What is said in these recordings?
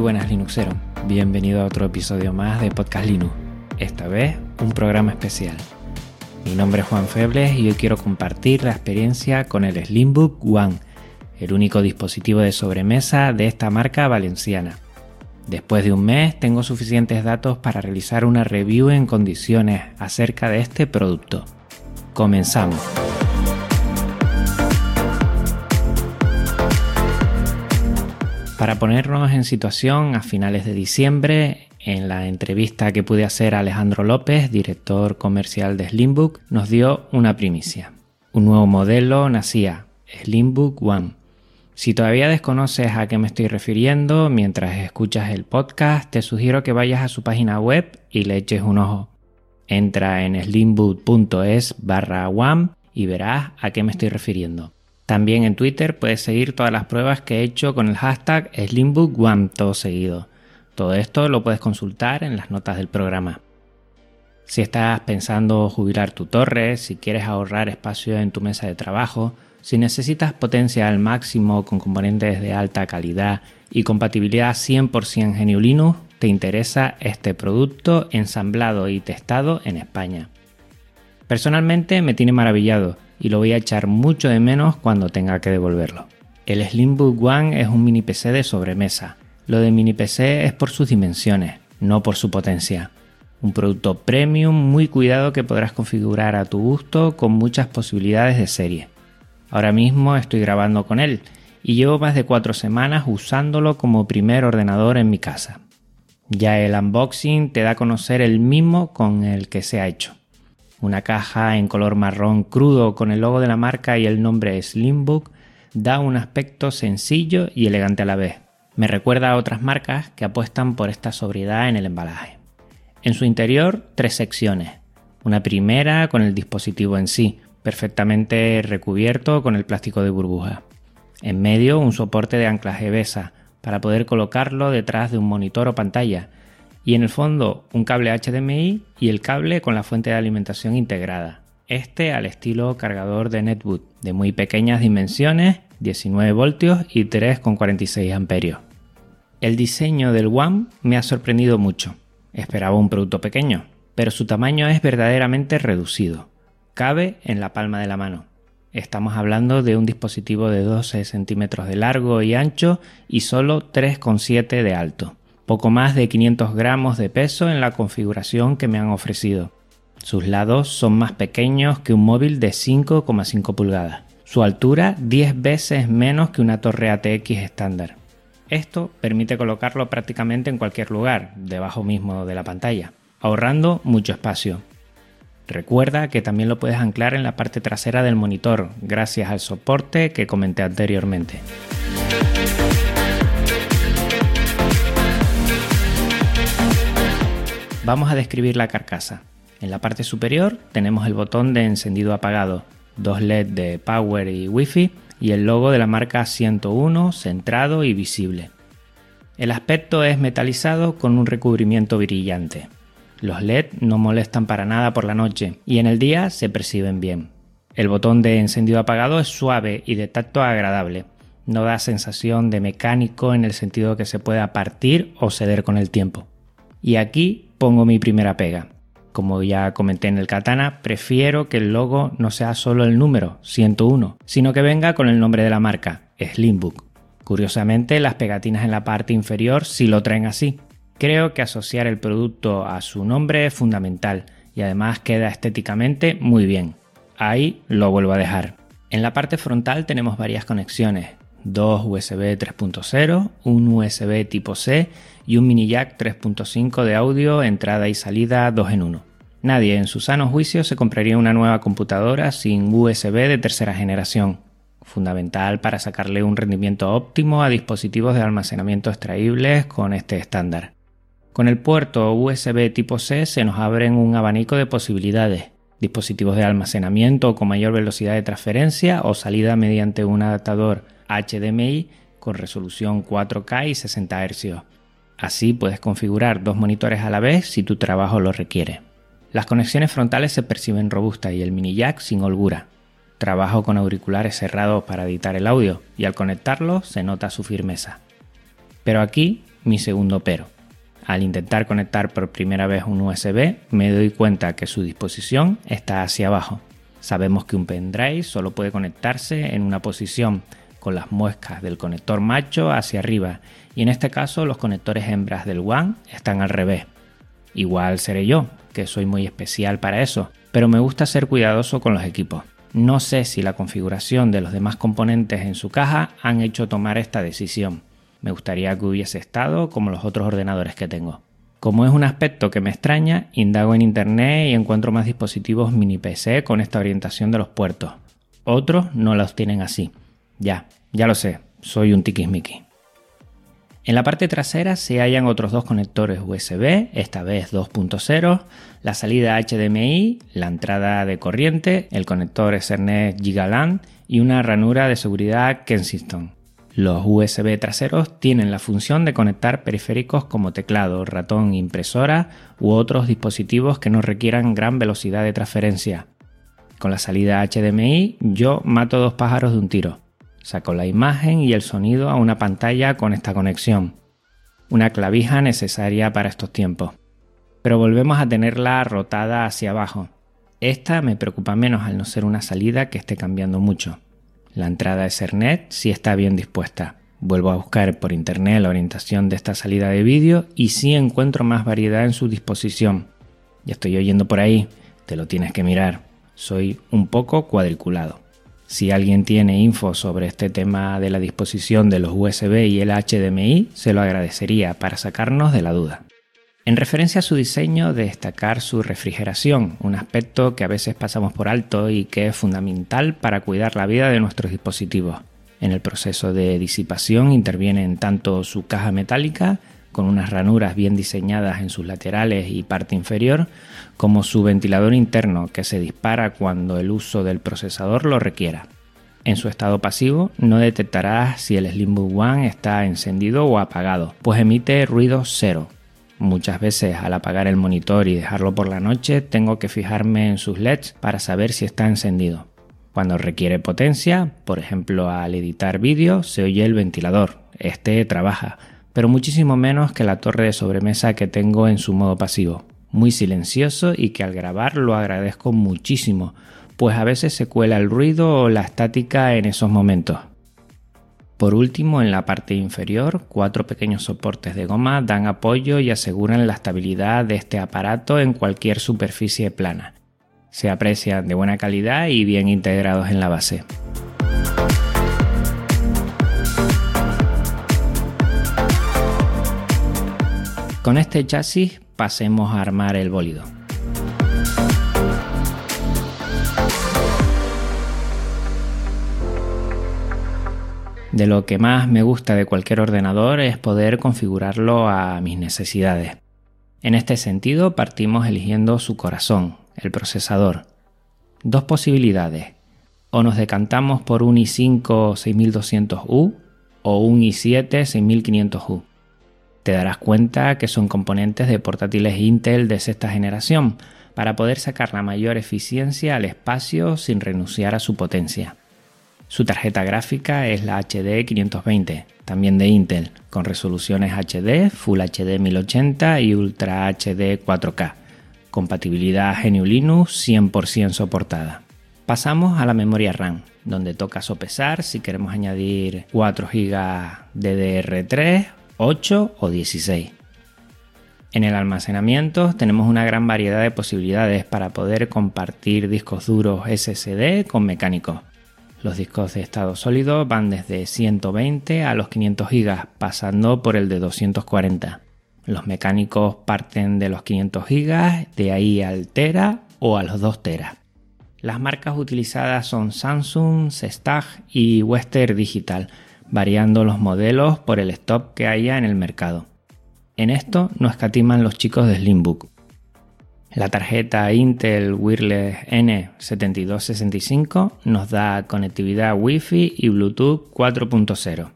Buenas Linuxero, bienvenido a otro episodio más de Podcast Linux, esta vez un programa especial. Mi nombre es Juan Febles y hoy quiero compartir la experiencia con el Slimbook One, el único dispositivo de sobremesa de esta marca valenciana. Después de un mes tengo suficientes datos para realizar una review en condiciones acerca de este producto. Comenzamos. Para ponernos en situación, a finales de diciembre, en la entrevista que pude hacer a Alejandro López, director comercial de Slimbook, nos dio una primicia. Un nuevo modelo nacía, Slimbook One. Si todavía desconoces a qué me estoy refiriendo mientras escuchas el podcast, te sugiero que vayas a su página web y le eches un ojo. Entra en slimbook.es barra one y verás a qué me estoy refiriendo. También en Twitter puedes seguir todas las pruebas que he hecho con el hashtag SlimbookOne todo seguido. Todo esto lo puedes consultar en las notas del programa. Si estás pensando jubilar tu torre, si quieres ahorrar espacio en tu mesa de trabajo, si necesitas potencia al máximo con componentes de alta calidad y compatibilidad 100% GNU Linux, te interesa este producto ensamblado y testado en España. Personalmente me tiene maravillado y lo voy a echar mucho de menos cuando tenga que devolverlo. El Slimbook One es un mini PC de sobremesa. Lo de mini PC es por sus dimensiones, no por su potencia. Un producto premium muy cuidado que podrás configurar a tu gusto con muchas posibilidades de serie. Ahora mismo estoy grabando con él y llevo más de cuatro semanas usándolo como primer ordenador en mi casa. Ya el unboxing te da a conocer el mismo con el que se ha hecho una caja en color marrón crudo con el logo de la marca y el nombre Slimbook, da un aspecto sencillo y elegante a la vez. Me recuerda a otras marcas que apuestan por esta sobriedad en el embalaje. En su interior, tres secciones. Una primera con el dispositivo en sí, perfectamente recubierto con el plástico de burbuja. En medio, un soporte de anclaje BESA para poder colocarlo detrás de un monitor o pantalla y en el fondo un cable HDMI y el cable con la fuente de alimentación integrada. Este al estilo cargador de Netboot, de muy pequeñas dimensiones, 19 voltios y 3,46 amperios. El diseño del One me ha sorprendido mucho. Esperaba un producto pequeño, pero su tamaño es verdaderamente reducido. Cabe en la palma de la mano. Estamos hablando de un dispositivo de 12 centímetros de largo y ancho y solo 3,7 de alto poco más de 500 gramos de peso en la configuración que me han ofrecido. Sus lados son más pequeños que un móvil de 5,5 pulgadas. Su altura 10 veces menos que una torre ATX estándar. Esto permite colocarlo prácticamente en cualquier lugar, debajo mismo de la pantalla, ahorrando mucho espacio. Recuerda que también lo puedes anclar en la parte trasera del monitor, gracias al soporte que comenté anteriormente. Vamos a describir la carcasa. En la parte superior tenemos el botón de encendido apagado, dos LED de Power y Wi-Fi y el logo de la marca 101 centrado y visible. El aspecto es metalizado con un recubrimiento brillante. Los LED no molestan para nada por la noche y en el día se perciben bien. El botón de encendido apagado es suave y de tacto agradable. No da sensación de mecánico en el sentido que se pueda partir o ceder con el tiempo. Y aquí pongo mi primera pega. Como ya comenté en el katana, prefiero que el logo no sea solo el número 101, sino que venga con el nombre de la marca, Slimbook. Curiosamente, las pegatinas en la parte inferior sí lo traen así. Creo que asociar el producto a su nombre es fundamental y además queda estéticamente muy bien. Ahí lo vuelvo a dejar. En la parte frontal tenemos varias conexiones, dos USB 3.0, un USB tipo C y un mini jack 3.5 de audio, entrada y salida 2 en 1. Nadie en su sano juicio se compraría una nueva computadora sin USB de tercera generación, fundamental para sacarle un rendimiento óptimo a dispositivos de almacenamiento extraíbles con este estándar. Con el puerto USB tipo C se nos abren un abanico de posibilidades, dispositivos de almacenamiento con mayor velocidad de transferencia o salida mediante un adaptador HDMI con resolución 4K y 60 Hz. Así puedes configurar dos monitores a la vez si tu trabajo lo requiere. Las conexiones frontales se perciben robustas y el mini jack sin holgura. Trabajo con auriculares cerrados para editar el audio y al conectarlo se nota su firmeza. Pero aquí mi segundo pero. Al intentar conectar por primera vez un USB me doy cuenta que su disposición está hacia abajo. Sabemos que un pendrive solo puede conectarse en una posición con las muescas del conector macho hacia arriba y en este caso los conectores hembras del WAN están al revés. Igual seré yo, que soy muy especial para eso, pero me gusta ser cuidadoso con los equipos. No sé si la configuración de los demás componentes en su caja han hecho tomar esta decisión. Me gustaría que hubiese estado como los otros ordenadores que tengo. Como es un aspecto que me extraña, indago en internet y encuentro más dispositivos mini PC con esta orientación de los puertos. Otros no los tienen así. Ya, ya lo sé, soy un tiquismiqui. En la parte trasera se hallan otros dos conectores USB, esta vez 2.0, la salida HDMI, la entrada de corriente, el conector Ethernet Gigaland y una ranura de seguridad Kensington. Los USB traseros tienen la función de conectar periféricos como teclado, ratón, impresora u otros dispositivos que no requieran gran velocidad de transferencia. Con la salida HDMI yo mato dos pájaros de un tiro. Saco la imagen y el sonido a una pantalla con esta conexión. Una clavija necesaria para estos tiempos. Pero volvemos a tenerla rotada hacia abajo. Esta me preocupa menos al no ser una salida que esté cambiando mucho. La entrada Ethernet sí está bien dispuesta. Vuelvo a buscar por internet la orientación de esta salida de vídeo y sí encuentro más variedad en su disposición. Ya estoy oyendo por ahí, te lo tienes que mirar. Soy un poco cuadriculado. Si alguien tiene info sobre este tema de la disposición de los USB y el HDMI, se lo agradecería para sacarnos de la duda. En referencia a su diseño, destacar su refrigeración, un aspecto que a veces pasamos por alto y que es fundamental para cuidar la vida de nuestros dispositivos. En el proceso de disipación intervienen tanto su caja metálica, con unas ranuras bien diseñadas en sus laterales y parte inferior, como su ventilador interno que se dispara cuando el uso del procesador lo requiera. En su estado pasivo no detectarás si el Slimbook One está encendido o apagado, pues emite ruido cero, Muchas veces al apagar el monitor y dejarlo por la noche tengo que fijarme en sus LEDs para saber si está encendido. Cuando requiere potencia, por ejemplo al editar vídeo, se oye el ventilador. Este trabaja, pero muchísimo menos que la torre de sobremesa que tengo en su modo pasivo. Muy silencioso y que al grabar lo agradezco muchísimo, pues a veces se cuela el ruido o la estática en esos momentos. Por último, en la parte inferior, cuatro pequeños soportes de goma dan apoyo y aseguran la estabilidad de este aparato en cualquier superficie plana. Se aprecian de buena calidad y bien integrados en la base. Con este chasis pasemos a armar el bólido. De lo que más me gusta de cualquier ordenador es poder configurarlo a mis necesidades. En este sentido partimos eligiendo su corazón, el procesador. Dos posibilidades. O nos decantamos por un i5 6200U o un i7 6500U. Te darás cuenta que son componentes de portátiles Intel de sexta generación para poder sacar la mayor eficiencia al espacio sin renunciar a su potencia. Su tarjeta gráfica es la HD 520, también de Intel, con resoluciones HD, Full HD 1080 y Ultra HD 4K. Compatibilidad GNU Linux 100% soportada. Pasamos a la memoria RAM, donde toca sopesar si queremos añadir 4 GB DDR3, 8 o 16. En el almacenamiento tenemos una gran variedad de posibilidades para poder compartir discos duros SSD con mecánicos. Los discos de estado sólido van desde 120 a los 500 GB, pasando por el de 240. Los mecánicos parten de los 500 GB, de ahí al Tera o a los 2 Tera. Las marcas utilizadas son Samsung, Sestag y Western Digital, variando los modelos por el stock que haya en el mercado. En esto no escatiman los chicos de Slimbook. La tarjeta Intel Wireless N7265 nos da conectividad Wi-Fi y Bluetooth 4.0.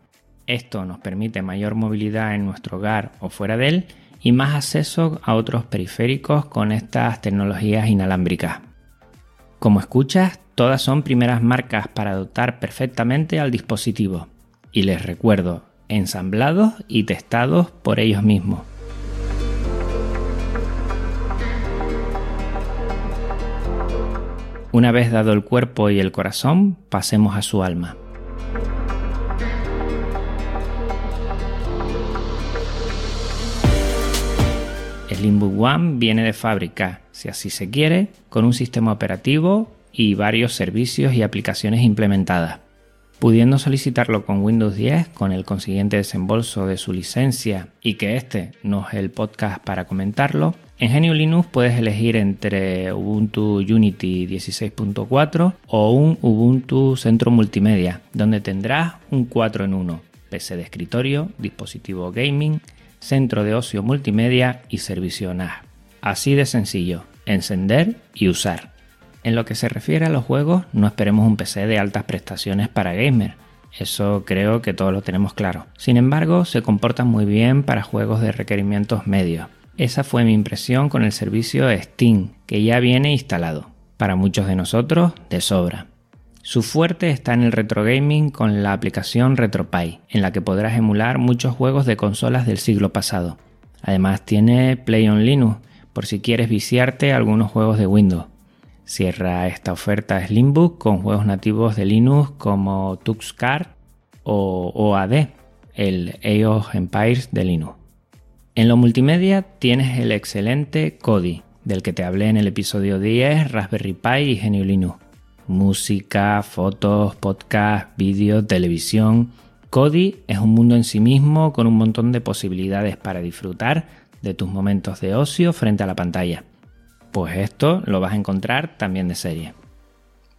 Esto nos permite mayor movilidad en nuestro hogar o fuera de él y más acceso a otros periféricos con estas tecnologías inalámbricas. Como escuchas, todas son primeras marcas para dotar perfectamente al dispositivo. Y les recuerdo, ensamblados y testados por ellos mismos. Una vez dado el cuerpo y el corazón, pasemos a su alma. El One viene de fábrica, si así se quiere, con un sistema operativo y varios servicios y aplicaciones implementadas pudiendo solicitarlo con Windows 10 con el consiguiente desembolso de su licencia y que este no es el podcast para comentarlo, en Genio Linux puedes elegir entre Ubuntu Unity 16.4 o un Ubuntu Centro Multimedia, donde tendrás un 4 en 1, PC de escritorio, dispositivo gaming, centro de ocio multimedia y servicio NAS. Así de sencillo, encender y usar. En lo que se refiere a los juegos, no esperemos un PC de altas prestaciones para gamer. Eso creo que todos lo tenemos claro. Sin embargo, se comporta muy bien para juegos de requerimientos medios. Esa fue mi impresión con el servicio Steam, que ya viene instalado. Para muchos de nosotros, de sobra. Su fuerte está en el retro gaming con la aplicación RetroPie, en la que podrás emular muchos juegos de consolas del siglo pasado. Además tiene Play on Linux, por si quieres viciarte algunos juegos de Windows. Cierra esta oferta Slimbook con juegos nativos de Linux como TuxCard o OAD, el of Empires de Linux. En lo multimedia tienes el excelente Kodi, del que te hablé en el episodio 10, Raspberry Pi y Genio Linux. Música, fotos, podcast, vídeo, televisión. Kodi es un mundo en sí mismo con un montón de posibilidades para disfrutar de tus momentos de ocio frente a la pantalla. Pues esto lo vas a encontrar también de serie.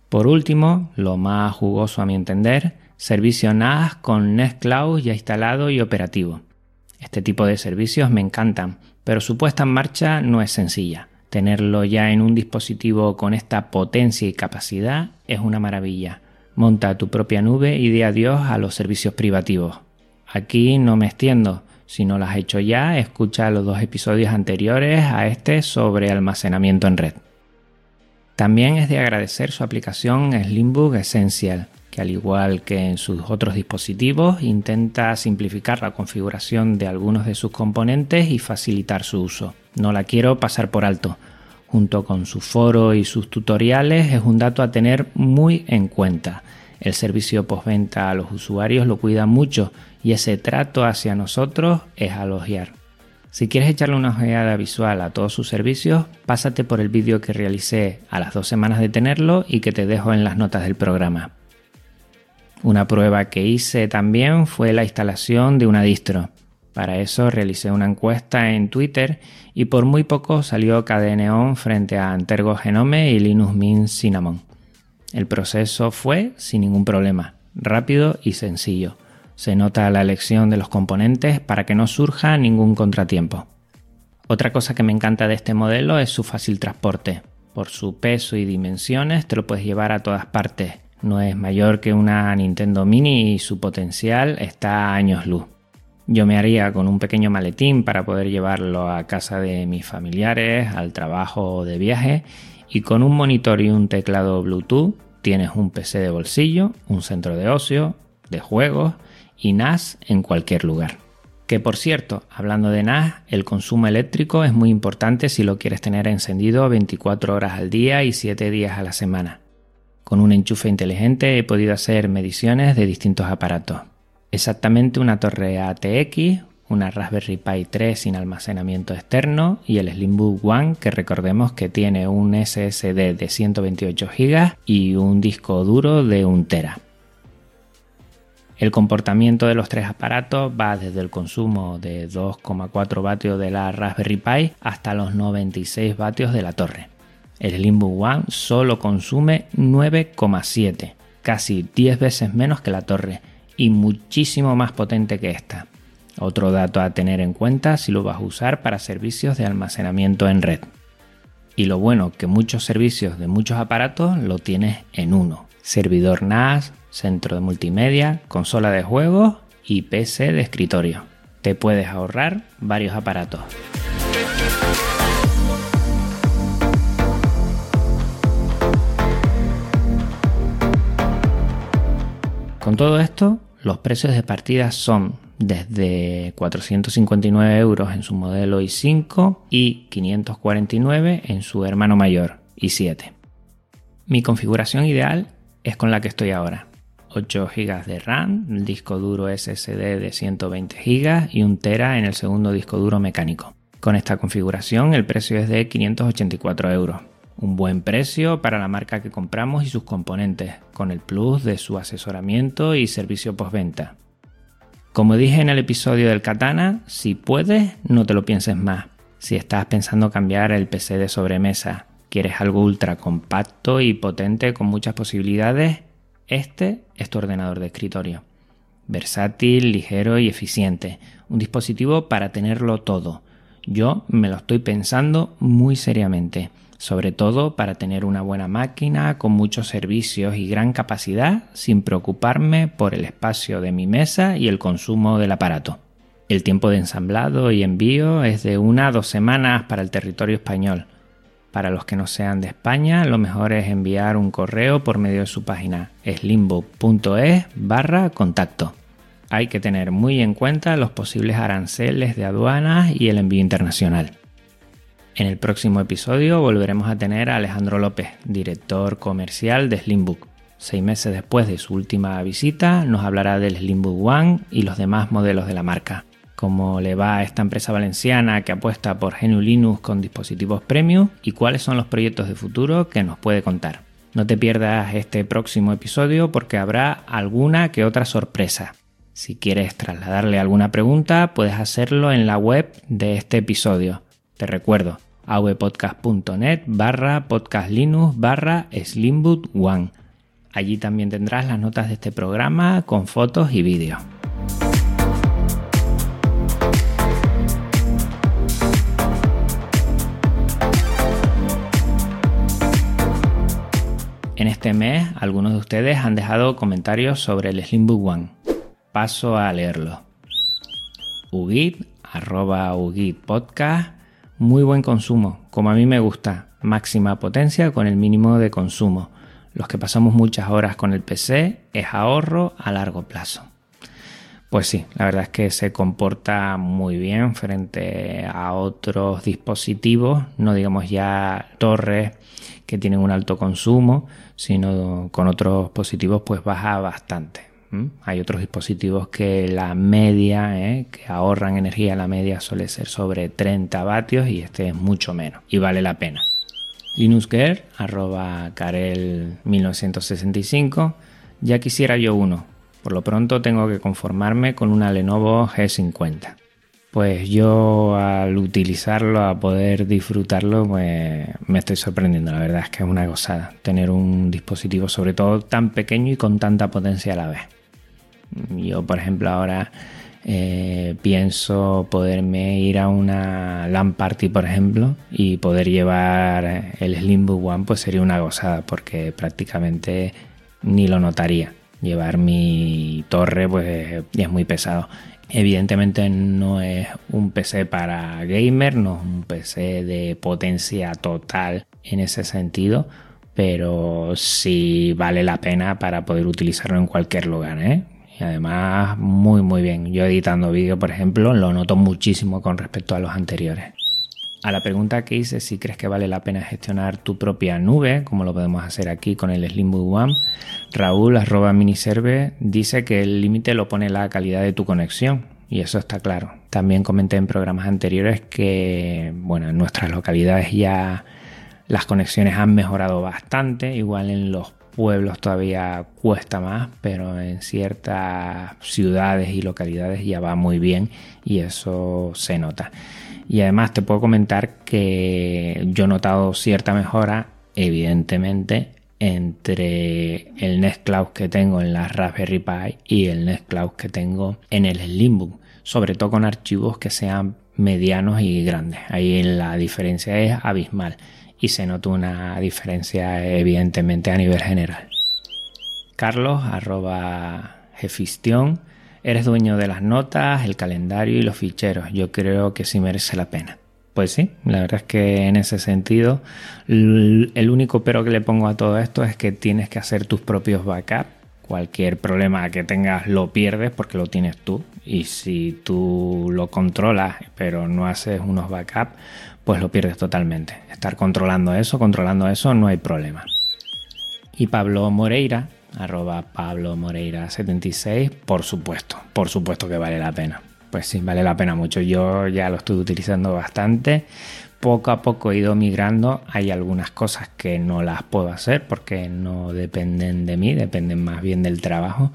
Por último, lo más jugoso a mi entender, servicio NAS con Nextcloud ya instalado y operativo. Este tipo de servicios me encantan, pero su puesta en marcha no es sencilla. Tenerlo ya en un dispositivo con esta potencia y capacidad es una maravilla. Monta tu propia nube y di adiós a los servicios privativos. Aquí no me extiendo, si no lo has hecho ya, escucha los dos episodios anteriores a este sobre almacenamiento en red. También es de agradecer su aplicación Slimbook Essential, que al igual que en sus otros dispositivos intenta simplificar la configuración de algunos de sus componentes y facilitar su uso. No la quiero pasar por alto. Junto con su foro y sus tutoriales es un dato a tener muy en cuenta. El servicio postventa a los usuarios lo cuida mucho y ese trato hacia nosotros es alogiar. Si quieres echarle una ojeada visual a todos sus servicios, pásate por el vídeo que realicé a las dos semanas de tenerlo y que te dejo en las notas del programa. Una prueba que hice también fue la instalación de una distro. Para eso realicé una encuesta en Twitter y por muy poco salió KDNeon frente a Antergo Genome y Linux Mint Cinnamon. El proceso fue sin ningún problema, rápido y sencillo se nota la elección de los componentes para que no surja ningún contratiempo. Otra cosa que me encanta de este modelo es su fácil transporte. Por su peso y dimensiones te lo puedes llevar a todas partes. No es mayor que una Nintendo Mini y su potencial está a años luz. Yo me haría con un pequeño maletín para poder llevarlo a casa de mis familiares, al trabajo o de viaje y con un monitor y un teclado Bluetooth tienes un PC de bolsillo, un centro de ocio, de juegos y NAS en cualquier lugar. Que por cierto, hablando de NAS, el consumo eléctrico es muy importante si lo quieres tener encendido 24 horas al día y 7 días a la semana. Con un enchufe inteligente he podido hacer mediciones de distintos aparatos. Exactamente una torre ATX una Raspberry Pi 3 sin almacenamiento externo y el Slimbook One que recordemos que tiene un SSD de 128 GB y un disco duro de 1 TB. El comportamiento de los tres aparatos va desde el consumo de 2,4 vatios de la Raspberry Pi hasta los 96 vatios de la torre. El Slimbook One solo consume 9,7, casi 10 veces menos que la torre y muchísimo más potente que esta. Otro dato a tener en cuenta si lo vas a usar para servicios de almacenamiento en red. Y lo bueno que muchos servicios de muchos aparatos lo tienes en uno. Servidor NAS, centro de multimedia, consola de juegos y PC de escritorio. Te puedes ahorrar varios aparatos. Con todo esto, los precios de partida son desde 459 euros en su modelo i5 y 549 en su hermano mayor i7. Mi configuración ideal es con la que estoy ahora. 8 GB de RAM, disco duro SSD de 120 GB y 1 TB en el segundo disco duro mecánico. Con esta configuración el precio es de 584 euros. Un buen precio para la marca que compramos y sus componentes, con el plus de su asesoramiento y servicio postventa. Como dije en el episodio del Katana, si puedes, no te lo pienses más. Si estás pensando cambiar el PC de sobremesa, quieres algo ultra compacto y potente con muchas posibilidades, este es tu ordenador de escritorio. Versátil, ligero y eficiente. Un dispositivo para tenerlo todo. Yo me lo estoy pensando muy seriamente sobre todo para tener una buena máquina con muchos servicios y gran capacidad sin preocuparme por el espacio de mi mesa y el consumo del aparato. El tiempo de ensamblado y envío es de una a dos semanas para el territorio español. Para los que no sean de España, lo mejor es enviar un correo por medio de su página slimbook.es barra contacto. Hay que tener muy en cuenta los posibles aranceles de aduanas y el envío internacional. En el próximo episodio volveremos a tener a Alejandro López, director comercial de Slimbook. Seis meses después de su última visita, nos hablará del Slimbook One y los demás modelos de la marca. Cómo le va a esta empresa valenciana que apuesta por GNU Linux con dispositivos premium y cuáles son los proyectos de futuro que nos puede contar. No te pierdas este próximo episodio porque habrá alguna que otra sorpresa. Si quieres trasladarle alguna pregunta, puedes hacerlo en la web de este episodio. Te recuerdo, avpodcast.net barra podcastlinux barra slimboot one. Allí también tendrás las notas de este programa con fotos y vídeos. En este mes, algunos de ustedes han dejado comentarios sobre el Slimbook One. Paso a leerlo. Ugit, arroba Ugit muy buen consumo, como a mí me gusta, máxima potencia con el mínimo de consumo. Los que pasamos muchas horas con el PC es ahorro a largo plazo. Pues sí, la verdad es que se comporta muy bien frente a otros dispositivos, no digamos ya torres que tienen un alto consumo, sino con otros dispositivos pues baja bastante. Hay otros dispositivos que la media, ¿eh? que ahorran energía, la media suele ser sobre 30 vatios y este es mucho menos y vale la pena. LinuxGear, arroba Carel 1965, ya quisiera yo uno. Por lo pronto tengo que conformarme con una Lenovo G50. Pues yo al utilizarlo, a poder disfrutarlo, pues me estoy sorprendiendo. La verdad es que es una gozada tener un dispositivo sobre todo tan pequeño y con tanta potencia a la vez. Yo, por ejemplo, ahora eh, pienso poderme ir a una LAN party, por ejemplo, y poder llevar el Slimbook One, pues sería una gozada, porque prácticamente ni lo notaría. Llevar mi torre, pues es muy pesado. Evidentemente no es un PC para gamer, no es un PC de potencia total en ese sentido, pero sí vale la pena para poder utilizarlo en cualquier lugar. ¿eh? Y además muy muy bien. Yo editando vídeo, por ejemplo, lo noto muchísimo con respecto a los anteriores. A la pregunta que hice si crees que vale la pena gestionar tu propia nube, como lo podemos hacer aquí con el Slimbook One, Raúl arroba miniserve dice que el límite lo pone la calidad de tu conexión. Y eso está claro. También comenté en programas anteriores que, bueno, en nuestras localidades ya las conexiones han mejorado bastante, igual en los pueblos todavía cuesta más, pero en ciertas ciudades y localidades ya va muy bien y eso se nota. Y además te puedo comentar que yo he notado cierta mejora, evidentemente, entre el Nextcloud que tengo en la Raspberry Pi y el Nextcloud que tengo en el Slimbook, sobre todo con archivos que sean medianos y grandes. Ahí la diferencia es abismal y se nota una diferencia evidentemente a nivel general. Carlos, arroba jefistion, eres dueño de las notas, el calendario y los ficheros. Yo creo que sí merece la pena. Pues sí, la verdad es que en ese sentido, el único pero que le pongo a todo esto es que tienes que hacer tus propios backups. Cualquier problema que tengas lo pierdes porque lo tienes tú. Y si tú lo controlas pero no haces unos backups, pues lo pierdes totalmente. Estar controlando eso, controlando eso, no hay problema. Y Pablo Moreira, arroba Pablo Moreira 76, por supuesto, por supuesto que vale la pena. Pues sí, vale la pena mucho. Yo ya lo estoy utilizando bastante. Poco a poco he ido migrando. Hay algunas cosas que no las puedo hacer porque no dependen de mí, dependen más bien del trabajo.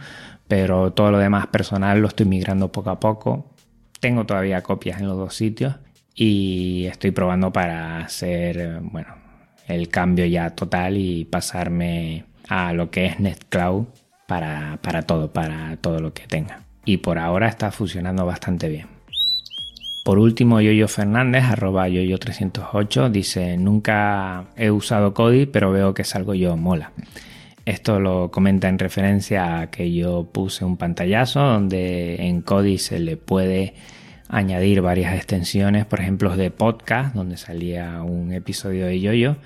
Pero todo lo demás personal lo estoy migrando poco a poco. Tengo todavía copias en los dos sitios y estoy probando para hacer, bueno, el cambio ya total y pasarme a lo que es NetCloud para, para todo, para todo lo que tenga y por ahora está funcionando bastante bien. Por último, Yoyo Fernández, arroba yoyo308, dice, nunca he usado Kodi, pero veo que salgo yo, mola. Esto lo comenta en referencia a que yo puse un pantallazo donde en Kodi se le puede añadir varias extensiones, por ejemplo, de podcast, donde salía un episodio de Yoyo,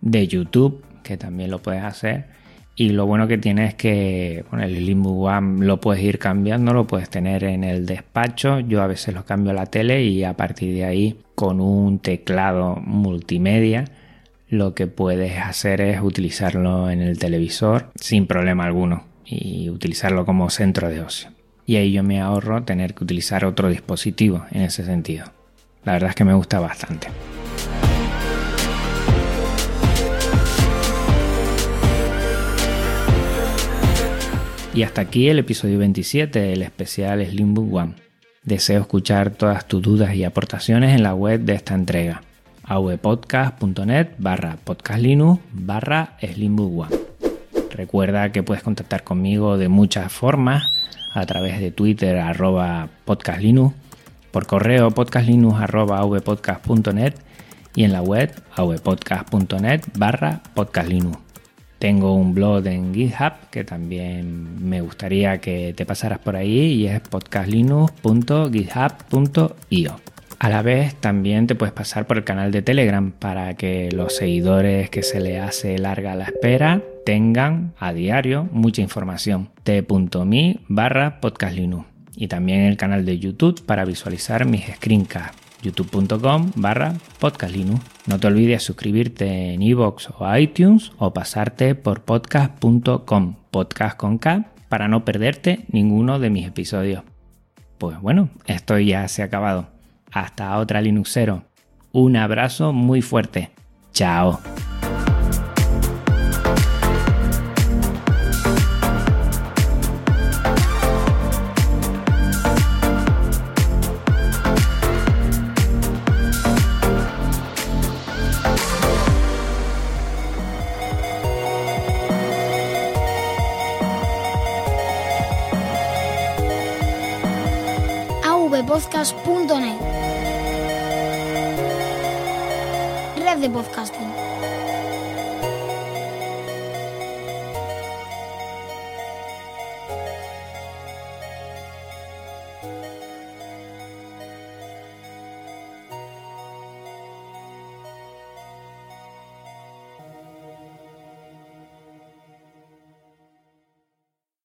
de YouTube, que también lo puedes hacer, y lo bueno que tiene es que el Limbo One lo puedes ir cambiando, lo puedes tener en el despacho. Yo a veces lo cambio a la tele y a partir de ahí con un teclado multimedia lo que puedes hacer es utilizarlo en el televisor sin problema alguno y utilizarlo como centro de ocio. Y ahí yo me ahorro tener que utilizar otro dispositivo en ese sentido. La verdad es que me gusta bastante. Y hasta aquí el episodio 27 del especial Slimbook One. Deseo escuchar todas tus dudas y aportaciones en la web de esta entrega avpodcast.net barra podcastlinux barra slimbook one. Recuerda que puedes contactar conmigo de muchas formas a través de Twitter arroba podcastlinux, por correo podcastlinux arroba avpodcast.net y en la web avpodcast.net barra podcastlinux. Tengo un blog en GitHub que también me gustaría que te pasaras por ahí y es podcastlinux.github.io. A la vez también te puedes pasar por el canal de Telegram para que los seguidores que se le hace larga la espera tengan a diario mucha información. t.me barra podcastlinux y también el canal de YouTube para visualizar mis screencasts youtube.com barra podcastlinux. No te olvides suscribirte en iVoox o iTunes o pasarte por podcast.com, podcast con K, para no perderte ninguno de mis episodios. Pues bueno, esto ya se ha acabado. Hasta otra Linuxero. Un abrazo muy fuerte. Chao. podcast.net. Red de podcasting.